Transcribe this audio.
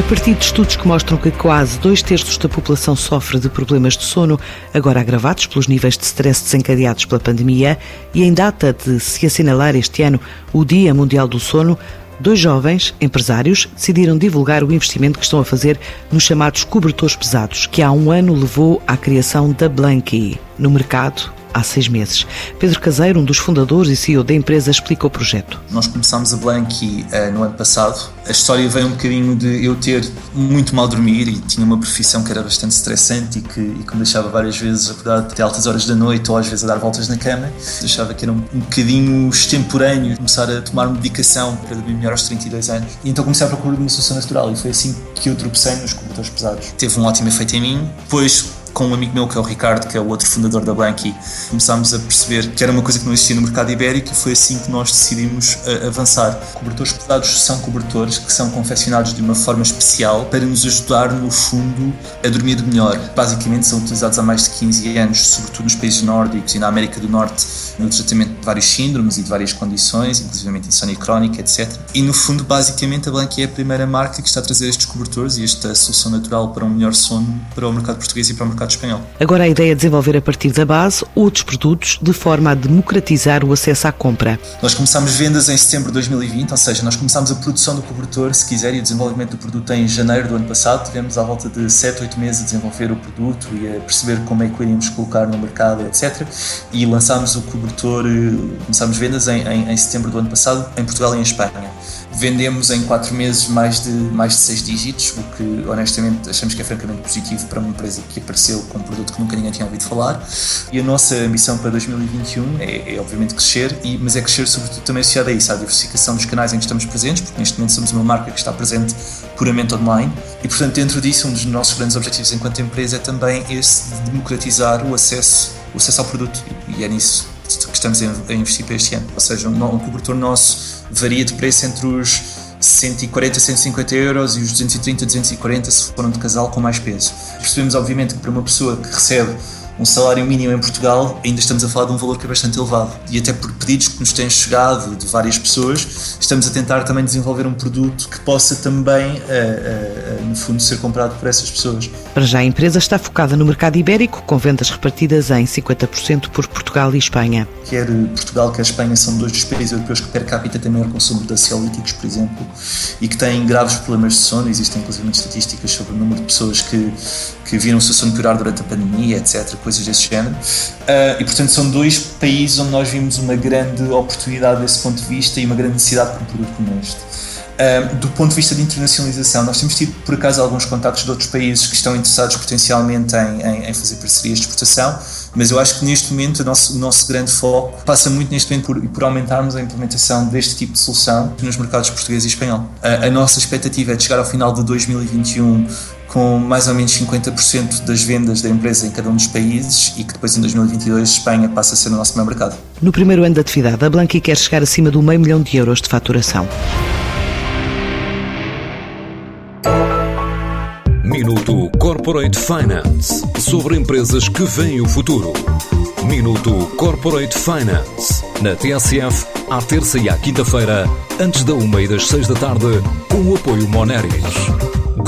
A partir de estudos que mostram que quase dois terços da população sofre de problemas de sono, agora agravados pelos níveis de stress desencadeados pela pandemia, e em data de se assinalar este ano o Dia Mundial do Sono, dois jovens empresários decidiram divulgar o investimento que estão a fazer nos chamados cobertores pesados, que há um ano levou à criação da Blanky no mercado há seis meses. Pedro Caseiro, um dos fundadores e CEO da empresa, explica o projeto. Nós começámos a Blanky uh, no ano passado. A história veio um bocadinho de eu ter muito mal dormir e tinha uma profissão que era bastante estressante e que, e que me deixava várias vezes acordado até altas horas da noite ou às vezes a dar voltas na cama. Achava que era um, um bocadinho extemporâneo começar a tomar medicação para dormir melhor aos 32 anos. E então comecei a procurar uma solução natural e foi assim que eu tropecei nos cobertores pesados. Teve um ótimo efeito em mim. Depois com um amigo meu que é o Ricardo, que é o outro fundador da Blanky, começámos a perceber que era uma coisa que não existia no mercado ibérico e foi assim que nós decidimos uh, avançar. Cobertores pesados são cobertores que são confeccionados de uma forma especial para nos ajudar, no fundo, a dormir melhor. Basicamente são utilizados há mais de 15 anos, sobretudo nos países nórdicos e na América do Norte, no tratamento de vários síndromes e de várias condições, inclusive insónia crónica, etc. E no fundo, basicamente, a Blanky é a primeira marca que está a trazer estes cobertores e esta solução natural para um melhor sono para o mercado português e para o mercado mercado espanhol. Agora a ideia é desenvolver a partir da base outros produtos de forma a democratizar o acesso à compra. Nós começámos vendas em setembro de 2020, ou seja, nós começámos a produção do cobertor, se quiser, e o desenvolvimento do produto em janeiro do ano passado. Tivemos à volta de 7, 8 meses a desenvolver o produto e a perceber como é que o iríamos colocar no mercado, etc. E lançámos o cobertor, eh, começámos vendas em, em, em setembro do ano passado em Portugal e em Espanha. Vendemos em 4 meses mais de, mais de 6 dígitos, o que honestamente achamos que é francamente positivo para uma empresa que apareceu com um produto que nunca ninguém tinha ouvido falar. E a nossa missão para 2021 é, é obviamente crescer, e, mas é crescer sobretudo também associado a isso, à diversificação dos canais em que estamos presentes, porque neste momento somos uma marca que está presente puramente online. E portanto, dentro disso, um dos nossos grandes objetivos enquanto empresa é também esse de democratizar o acesso, o acesso ao produto. E é nisso estamos a investir para este ano. Ou seja, um, um cobertor nosso varia de preço entre os 140 a 150 euros e os 230 a 240 se foram de casal com mais peso. Percebemos, obviamente, que para uma pessoa que recebe um salário mínimo em Portugal, ainda estamos a falar de um valor que é bastante elevado. E até por pedidos que nos têm chegado de várias pessoas, estamos a tentar também desenvolver um produto que possa também, uh, uh, no fundo, ser comprado por essas pessoas. Para já a empresa está focada no mercado ibérico, com vendas repartidas em 50% por Portugal e Espanha. Quer Portugal, quer Espanha são dois dos países europeus que per capita têm maior consumo de ansiolíticos, por exemplo, e que têm graves problemas de sono. Existem inclusive estatísticas sobre o número de pessoas que, que viram o seu sono piorar durante a pandemia, etc coisas desse género. Uh, e portanto são dois países onde nós vimos uma grande oportunidade desse ponto de vista e uma grande necessidade para um produto como este. Uh, do ponto de vista de internacionalização, nós temos tido por acaso alguns contactos de outros países que estão interessados potencialmente em, em, em fazer parcerias de exportação, mas eu acho que neste momento o nosso, o nosso grande foco passa muito neste momento por, por aumentarmos a implementação deste tipo de solução nos mercados português e espanhol. Uh, a nossa expectativa é de chegar ao final de 2021 com mais ou menos 50% das vendas da empresa em cada um dos países e que depois em 2022 Espanha passa a ser o nosso maior mercado. No primeiro ano de atividade, a Blanqui quer chegar acima do meio milhão de euros de faturação. Minuto Corporate Finance sobre empresas que veem o futuro. Minuto Corporate Finance na TSF, à terça e à quinta-feira, antes da uma e das seis da tarde, com o apoio Moneris.